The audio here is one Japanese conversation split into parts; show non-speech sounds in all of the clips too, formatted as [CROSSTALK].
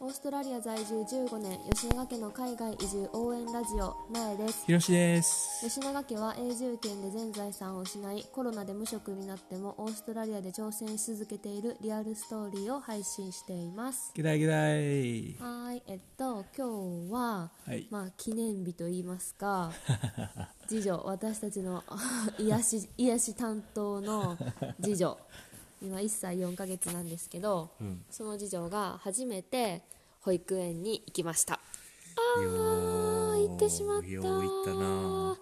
オーストラリア在住15年吉永家の海外移住応援ラジオなえですひろしです。吉永家は永住権で全財産を失いコロナで無職になってもオーストラリアで挑戦し続けているリアルストーリーを配信していますゲダイゲダイ。はーいえっと今日は、はいまあ記念日と言いますか [LAUGHS] 次女私たちの [LAUGHS] 癒し癒し担当の次女今1歳4ヶ月なんですけど、うん。その次女が初めて保育園に行きました。よあー行ってしまったよう行ったな。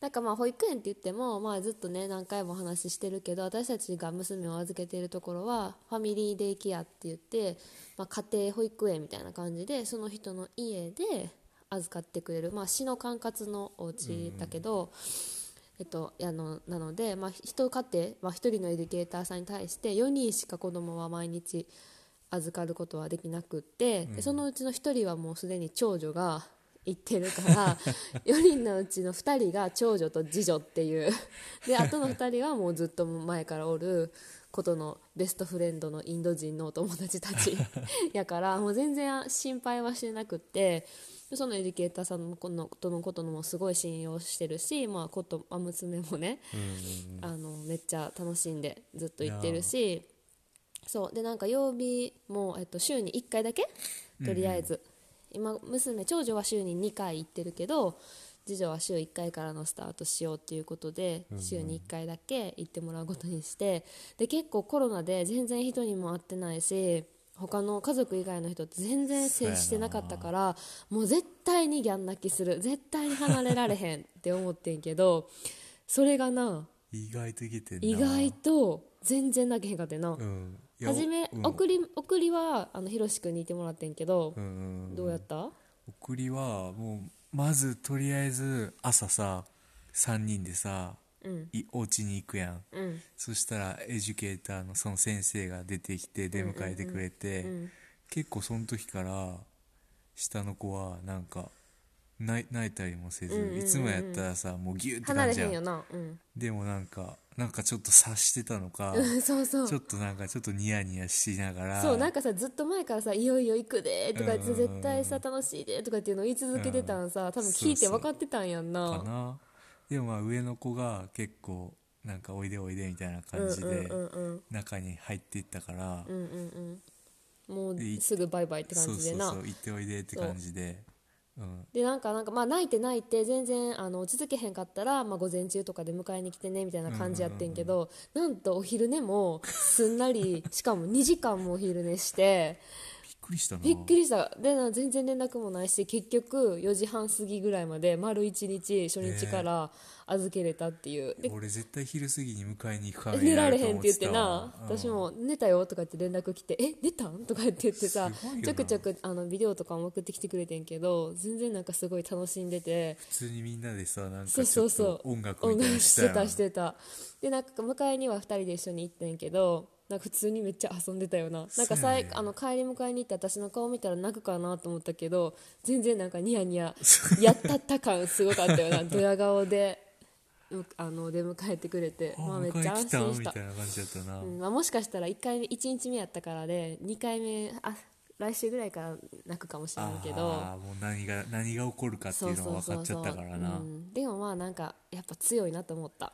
なんかまあ保育園って言っても、まあ、ずっとね何回もお話ししてるけど私たちが娘を預けているところはファミリーデイケアって言って、まあ、家庭保育園みたいな感じでその人の家で預かってくれる、まあ、市の管轄のお家だけど、えっと、あのなので、まあ、一家庭、まあ、1人のエデュケーターさんに対して4人しか子供は毎日預かることはできなくって、でそのうちの1人はもうすでに長女が行ってるから [LAUGHS] 4人のうちの2人が長女と次女っていう。であとの2人はもうずっと前からおることのベストフレンドのインド人のお友達たちやからもう全然心配はしてなくってでそのエデュケーターさんのこのとのこともすごい信用してるし、まあ、ことあ娘もね、あのめっちゃ楽しんでずっと行ってるしそう。でなんか曜日も、えっと、週に1回だけとりあえず、今娘長女は週に2回行ってるけど次女は週1回からのスタートしようっていうことで、週に1回だけ行ってもらうことにしてで結構コロナで全然人にも会ってないし他の家族以外の人と全然接してなかったからもう絶対にギャン泣きする絶対に離れられへんって思ってんけど [LAUGHS] それがな意外といけてんな。意外と全然泣けへんかってんな、うん。初め、うん送り送りはあのひろし君にいてもらってんけどう、ん。どうやった？送りはもうまずとりあえず朝さ3人でさ、うん。いお家に行くやん。うん。そしたらエデュケーターのその先生が出てきて出迎えてくれて、うん。結構その時から下の子はなんか泣い泣いたりもせず、うんうんうんうん。いつもやったらさもうギューって離感じやん。れへんよな。うん。でもなんかなんかちょっと察してたのか [LAUGHS] そうそう。ちょっとなんかちょっとニヤニヤしながらそうなんかさずっと前からさ「いよいよ行くで」とか言って「うんうんうん絶対さ楽しいで」とかっていうのを言い続けてたんさ多分聞いて分かってたんやんな。かなでもまあ上の子が結構なんかおいでおいでみたいな感じで中に入っていったから、うんうんうん。もうですぐバイバイって感じでな。そうそう行っておいでって感じで。う。ん。でなんかなんかまあ泣いて泣いて全然あの落ち着けへんかったら、まあ、午前中とかで迎えに来てねみたいな感じやってんけど、なんとお昼寝もすんなりしかも2時間もお昼寝してくりしたな。びっくりした。でな全然連絡もないし結局4時半過ぎぐらいまで丸1日初日から預けれたっていう、で俺絶対昼過ぎに迎えに行くから寝られへんって言ってなわうん。私も寝たよとかって連絡来てえ寝たん？とかって言ってさちょくちょくあのビデオとかも送ってきてくれてんけど全然なんかすごい楽しんでて。普通にみんなでさなんそうかちょっそう。そうと音楽みたいなのししてたしてた。でなんか迎えには2人で一緒に行ってんけどなんか普通にめっちゃ遊んでたよな。なんかさい、あの帰り迎えに行って私の顔見たら泣くかなと思ったけど全然なんかニヤニヤ [LAUGHS] やったった感すごかったよな。ドヤ顔でうあの出迎えてくれて。あまあ、めっちゃ安心した。みたいな感じだったな、うんまあ、もしかしたら1回目1日目やったからで2回目あ来週ぐらいから泣くかもしれんけど。ああもう何が何が起こるかっていうのが分かっちゃったからな。うん、でもまあなんかやっぱ強いなと思った。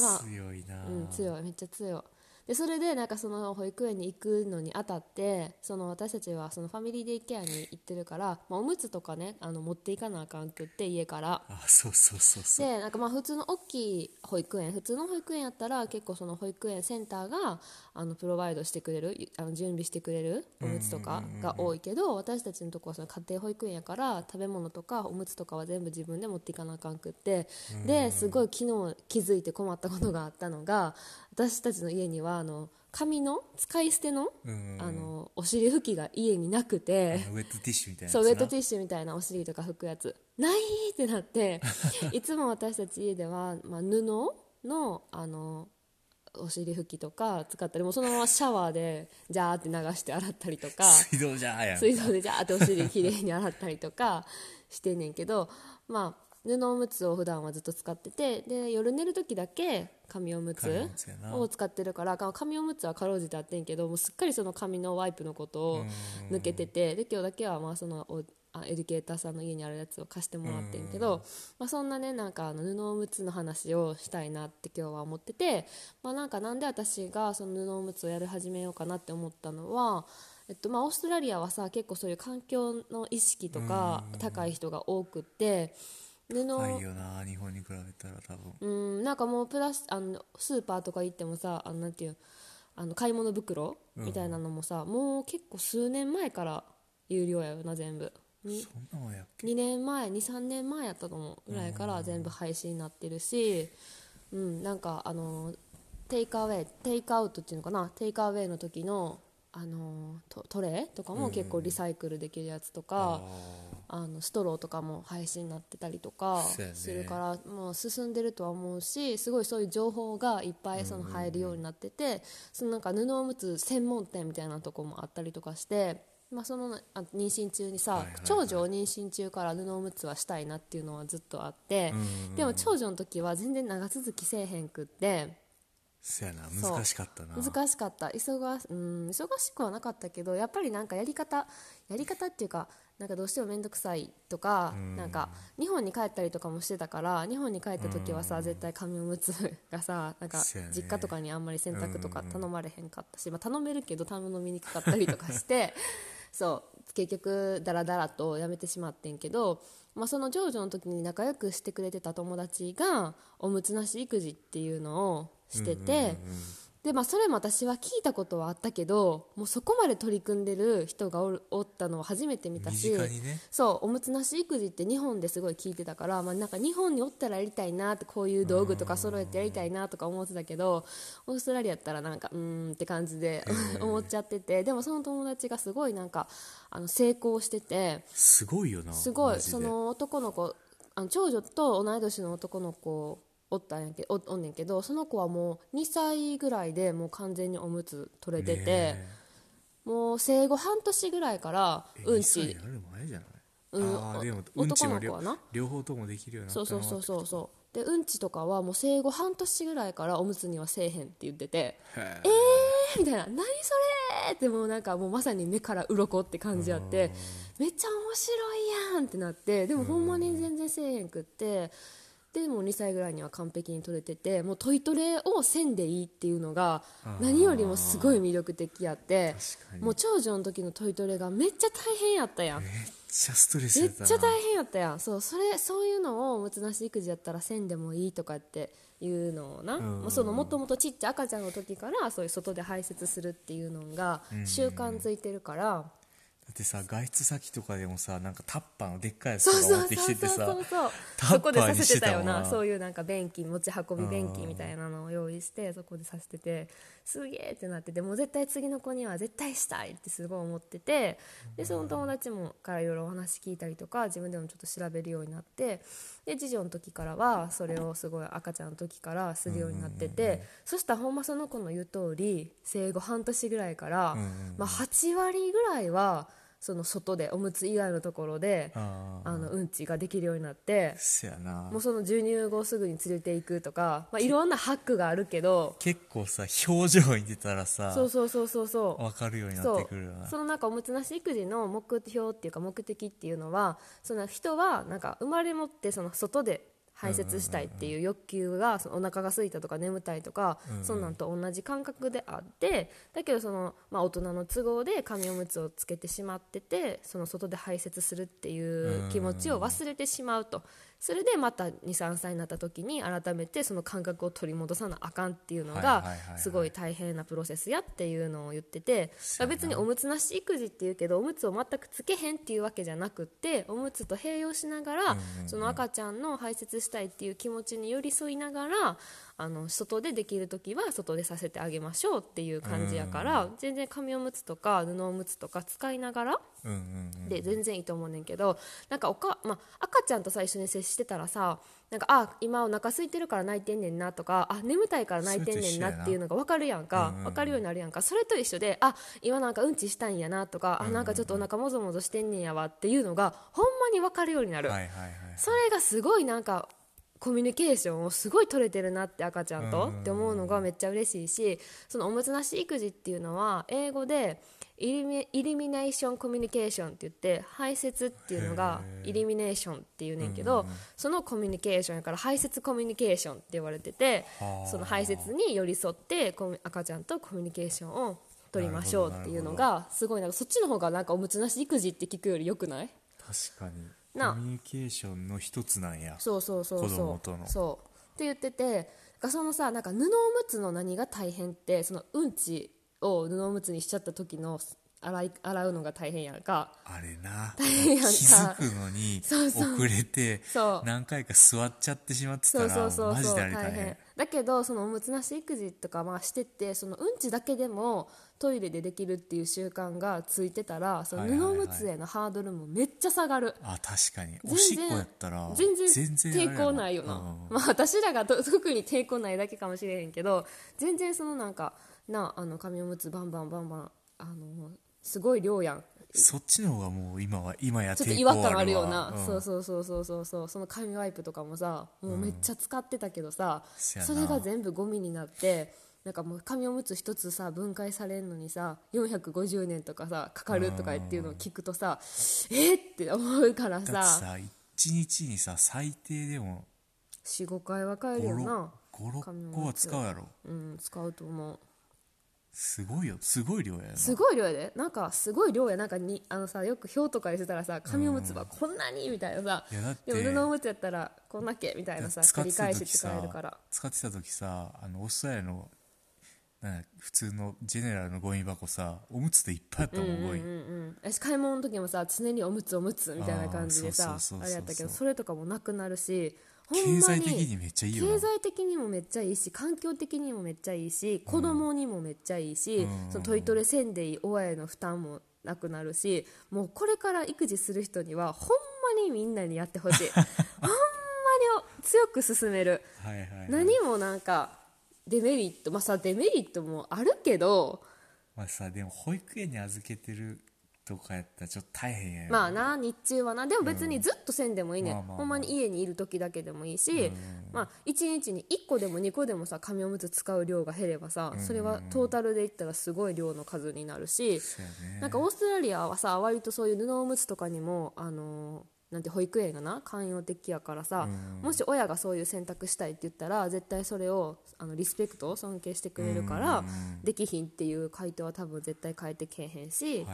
まあ強いな、うん、強い。めっちゃ強いでそれでなんかその保育園に行くのにあたってその私たちはそのファミリーデイケアに行ってるから、まあ、おむつとかねあの持っていかなあかんくって家から。あそうそうそうそう。でなんかまあ普通の大きい保育園普通の保育園やったら結構その保育園センターがあのプロバイドしてくれるあの準備してくれるおむつとかが多いけど私たちのとこはその家庭保育園やから食べ物とかおむつとかは全部自分で持っていかなあかんくって。ですごい昨日気づいて困ったことがあったのが私たちの家にはあの紙の使い捨てのうん。あのお尻拭きが家になくて。ウェットティッシュみたいなそうウェットティッッシュみたいなお尻とか拭くやつ。ないってなって [LAUGHS] いつも私たち家では、まあ、布のあのお尻拭きとか使ったりもうそのままシャワーでジャーって流して洗ったりとか水道じゃーやん水道でジャーってお尻きれいに洗ったりとか [LAUGHS] してんねんけどまあ布おむつを普段はずっと使っててで夜寝る時だけ紙おむつを使ってるから紙おむつはかろうじてあってんけどもうすっかりその紙のワイプのことを抜けててで今日だけはまあそのおあエデュケーターさんの家にあるやつを貸してもらってんけど、まあ、そんなねなんかあの布おむつの話をしたいなって今日は思ってて、まあ、なんかなんで私がその布おむつをやり始めようかなって思ったのは、えっとまあ、オーストラリアはさ結構そういう環境の意識とか高い人が多くって布。ないよな日本に比べたら多分。うんなんかもうプラスあのスーパーとか行ってもさあのなんていうあの買い物袋みたいなのもさ、もう結構数年前から有料やよな全部。にそんなもんやっけ？2年前23年前やったと思うぐらいから全部廃止になってるし、うん、なんかあのテイクアウェイテイクアウトっていうのかなテイクアウェイの時のあのトトレーとかも結構リサイクルできるやつとか、あのストローとかも廃止になってたりとかするから、もう進んでるとは思うしすごいそういう情報がいっぱいその入るようになってて、そのなんか布おむつ専門店みたいなとこもあったりとかして、まあ、そのあ妊娠中にさ、長女を妊娠中から布おむつはしたいなっていうのはずっとあって、でも長女の時は全然長続きせえへんくって。そやな難しかったな。難しかった。忙,、うん、忙しくはなかったけどやっぱりなんかやり方やり方っていうかなんかどうしても面倒くさいとか、なんか日本に帰ったりとかもしてたから日本に帰った時はさ、絶対紙おむつ [LAUGHS] がさなんか実家とかにあんまり洗濯とか頼まれへんかったし、まあ、頼めるけど頼みにくかったりとかして [LAUGHS] そう。結局ダラダラとやめてしまってんけど、まあ、その長女の時に仲良くしてくれてた友達がおむつなし育児っていうのをしてて、でまあ、それも私は聞いたことはあったけどもうそこまで取り組んでる人がおるおったのを初めて見たしね。そうおむつなし育児って日本ですごい聞いてたから、まあ、なんか日本におったらやりたいなってこういう道具とか揃えてやりたいなとか思ってたけどオーストラリアやったらなんかうーんって感じで思っちゃっててでもその友達がすごいなんかあの成功しててすごいよなすごいその男の子あの長女と同い年の男の子おったんやけおおんねんけどその子はもう2歳ぐらいでもう完全におむつ取れてて、ねもう生後半年ぐらいからえうん2歳ちになる前じゃない。うんあーでも男の子はな。両方ともできるようになったなそうそうそうそうそう。でうんちとかはもう生後半年ぐらいからおむつにはせえへんって言っててへえーみたいな。何それってもうなんかもうまさに目から鱗って感じあってめっちゃ面白いやんってなってでもほんまに全然せえへんくってでもう2歳ぐらいには完璧に取れててもうトイトレをせんでいいっていうのが何よりもすごい魅力的やってもう長女の時のトイトレがめっちゃ大変やったやん。めっちゃストレスめっちゃ大変やったやん。そうそれそういうのをおむつなし育児やったらせんでもいいとかっていうのをな、ん。もうそのもともとちっちゃい赤ちゃんの時からそういう外で排泄するっていうのが習慣づいてるから、だってさ外出先とかでもさなんかタッパーのでっかいやつとか持ってきててさそこでさにせてたよな。な。そういうなんか便器持ち運び便器みたいなのを用意してそこでさせててすげえってなっててもう絶対次の子には絶対したいってすごい思っててでその友達もからいろいろお話聞いたりとか自分でもちょっと調べるようになってで次女の時からはそれをすごい赤ちゃんの時からするようになっててそしたらほんまその子の言う通り生後半年ぐらいから、まあ、8割ぐらいはその外でおむつ以外のところであのうんちができるようになってそやな。もうその授乳後すぐに連れていくとか、まあ、いろんなハックがあるけど結構さ表情に出たらさそうそうそうそうそう。分かるようになってくるよな。そのなんかおむつなし育児の目標っていうか目的っていうのはその人はなんか生まれ持ってその外で排泄したいっていう欲求がそのお腹が空いたとか眠たいとか、そんなんと同じ感覚であってだけどその、まあ、大人の都合で紙おむつをつけてしまっててその外で排泄するっていう気持ちを忘れてしまうと。それでまた23歳になった時に改めてその感覚を取り戻さなあかんっていうのがはいすごい大変なプロセスやっていうのを言ってて、そうやな。別におむつなし育児っていうけどおむつを全くつけへんっていうわけじゃなくっておむつと併用しながら、その赤ちゃんの排泄したいっていう気持ちに寄り添いながらあの外でできる時は外でさせてあげましょうっていう感じやから、全然紙おむつとか布おむつとか使いながらで全然いいと思うねんけどなんかおか、まあ、赤ちゃんとさ一緒に接してたらさなんかあ今お腹空いてるから泣いてんねんなとかあ眠たいから泣いてんねんなっていうのが分かるやんか。分かるようになるやんか。それと一緒であ今なんかうんちしたんやなとかあなんかちょっとお腹もぞもぞしてんねんやわっていうのがほんまに分かるようになる、それがすごいなんかコミュニケーションをすごい取れてるなって赤ちゃんとうん。って思うのがめっちゃ嬉しいしそのおむつなし育児っていうのは英語でイリミイリミネーションコミュニケーションって言って排泄っていうのがイリミネーションっていうねんけどそのコミュニケーションやから排泄コミュニケーションって言われててはあ。その排泄に寄り添って赤ちゃんとコミュニケーションを取りましょうっていうのがすごいなんかそっちの方がなんかおむつなし育児って聞くよりよくない？確かにな。あコミュニケーションの一つなんや。そうそうそう子そう。供との。そう。って言っててがそのさなんか布おむつの何が大変ってそのうんちを布おむつにしちゃった時の洗い洗うのが大変やんか。あれな。変やんか。気づくのにそうそう。遅れてそう。何回か座っちゃってしまってたそうらそうそうそうマジであれ大大変。変だけどそのおむつなし育児とかまあしてってそのうんちだけでもトイレでできるっていう習慣がついてたらそのはいはい。はい布おむつへのハードルもめっちゃ下がる、あ確かに。然おしっこやったら全然抵抗ないよな、うん。まあ私らがと [LAUGHS] 特に抵抗ないだけかもしれへんけど全然そのなんかなあの紙おむつバンバンバンバンあのすごい量やん。そっちの方がもう今は今やちょっと違和感あるようわな、ん。そうそうそうそうそうそう。その紙ワイプとかもさもうめっちゃ使ってたけどさ、せやな。それが全部ゴミになってなんかもう紙おむつ一つさ分解されるのにさ450年とかさかかるとかっていうのを聞くとさえっって思うからだってささ1日にさ最低でも45回は帰るよな。56個は使うやろ。うん使うと思うすごいよ。すごい量やな。すごい量やで。なんかすごい量や。なんかにあのさよく表とかにしてたらさ紙おむつはこんなにみたいなさ。いやだってでも布おむつやったらこんだけみたいなさ繰り使ってた返し使時さえるから。使ってた時さあのオーストラリアのなんや普通のジェネラルのゴミ箱さおむつでいっぱいあったもんゴミ、うんうん私買い物の時もさ常におむつおむつみたいな感じであさーそうそうそうそう。あれやったけどそれとかもなくなるし経済的にめっちゃいいよな。経済的にもめっちゃいいし環境的にもめっちゃいいし子供にもめっちゃいいし、うん。そのトイトレせんでいい親への負担もなくなるしもうこれから育児する人にはほんまにみんなにやってほしい。[LAUGHS] ほんまに強く勧める。はいはい、はい、何もなんかデメリットまあさデメリットもあるけどまあさでも保育園に預けてるとかやったらちょっと大変やよまあな日中はな。でも別にずっとせんでもいいね、んまあまあまあ。ほんまに家にいる時だけでもいいし、まあ、1日に1個でも2個でもさ紙おむつ使う量が減ればさそれはトータルで言ったらすごい量の数になるし、そうやね。なんかオーストラリアはさ割とそういう布おむつとかにもあのーなんて保育園がな寛容的やからさ、もし親がそういう選択したいって言ったら絶対それをあのリスペクト尊敬してくれるから、できひんっていう回答は多分絶対変えてけえへんし、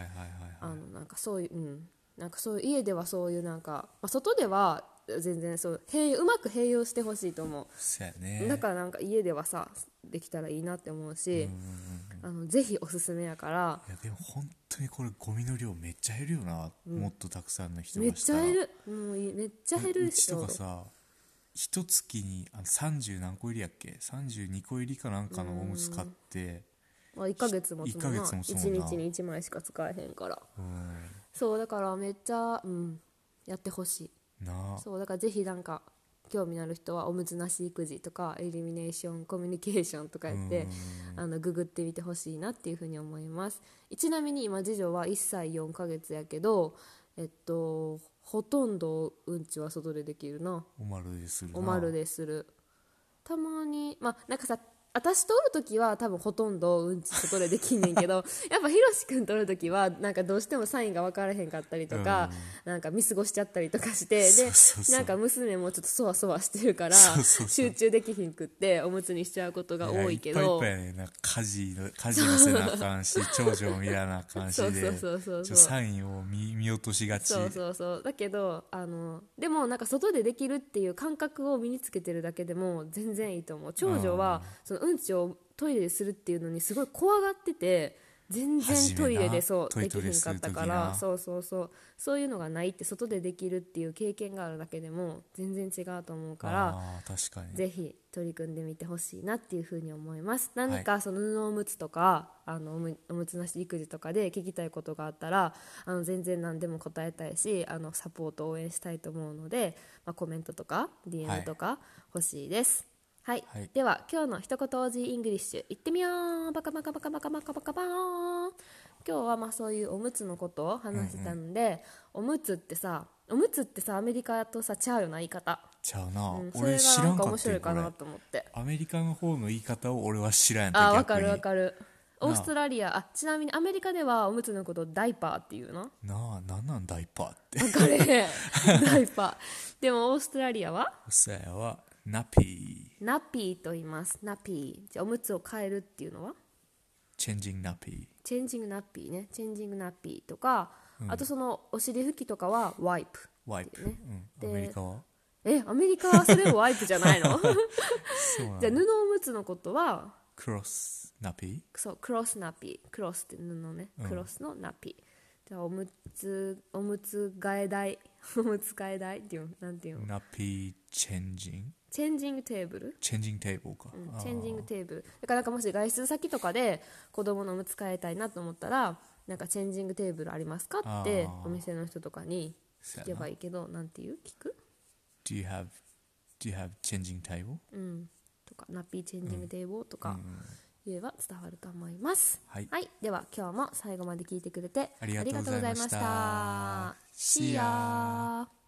そういう、うん、なんかそういう家ではそういうなんか、まあ、外では全然そう併用うまく併用してほしいと思そうね。だからなんか家ではさできたらいいなって思うし、あのぜひおすすめやから。いやでも本当にこれゴミの量めっちゃ減るよな、もっとたくさんの人めっがしたら。ちゃ減る。もういめっちゃ減るうちとかよさ一月にあの30何個入りやっけ？32個入りかなんかのおむつ買って。まあ、1ヶ月もつもんな。一ヶ月もつもんな。1日に1枚しか使えへんから。うん。そうだからめっちゃ、うん、やってほしい。なあ。そうだからぜひなんか興味のある人はおむつなし育児とかエリミネーションコミュニケーションとかやってあのググってみてほしいなっていうふうに思います。ちなみに今次女は1歳4ヶ月やけどえっとほとんどうんちは外でできるな。おまるでするな。おまるでする。たまにまあなんかさ私とおる時は多分ほとんどうんち外でできんねんけどやっぱひろし君とおる時はなんかどうしてもサインが分からへんかったりとか、なんか見過ごしちゃったりとかしてでなんか娘もちょっとそわそわしてるから集中できひんくっておむつにしちゃうことが多いけど。やいっぱいいっぱいやね。なんか家事の家事もせなあかんし長女も見らなあかんしでサインを見見落としがち。そうそうそう。だけどあのでもなんか外でできるっていう感覚を身につけてるだけでも全然いいと思う。長女はそのうんちをトイレでするっていうのにすごい怖がってて全然トイレでそうできひんかったからそうそうそう。そういうのがないって外でできるっていう経験があるだけでも全然違うと思うからあー確かに。ぜひ取り組んでみてほしいなっていうふうに思います。何かその布おむつとかあのおむつなし育児とかで聞きたいことがあったらあの全然何でも答えたいしあのサポート応援したいと思うので、まあ、コメントとかは DM いとか欲しいです、はい、はい。では今日の一言 Aussie English いってみようバカバカバカバカバカバカバーン今日はまあそういうおむつのことを話してたので、おむつってさおむつってさアメリカとさちゃうよな言い方、ちゃうな、うん、俺がなんか面知らんかった白いかなと思ってアメリカの方の言い方を俺は知らんあわかるわるかるオーストラリアあちなみにアメリカではおむつのことをダイパーっていうのなあなんなんダイパーってわかれダイパーでもオーストラリアはそやはナピーナピーと言います。ナピー。じゃあおむつを変えるっていうのは？changing nappy changing nappy ね。 changing nappy とか、あとそのお尻拭きとかは wipe wipe、ね。うん、アメリカは？えアメリカはそれも wipe じゃないの？じゃあ布おむつのことは？ cloth nappyそう cloth nappy、cloth って布ね。 cloth の nappy、じゃあおむつおむつ替え台 [LAUGHS] おむつ替え台っていうのなんていうの？ー nappy changing changing table changing table か、あー。 chang ing table だからなんかもし外出先とかで子供のおむつ替えたいなと思ったらなんか changing table ありますかってお店の人とかに聞けばいいけどなんていう？聞く？Do you have Do you have changing table? うん。とか nappy changing table とか言えば伝わると思います、はい。では今日も最後まで聞いてくれてありがとうございました。See ya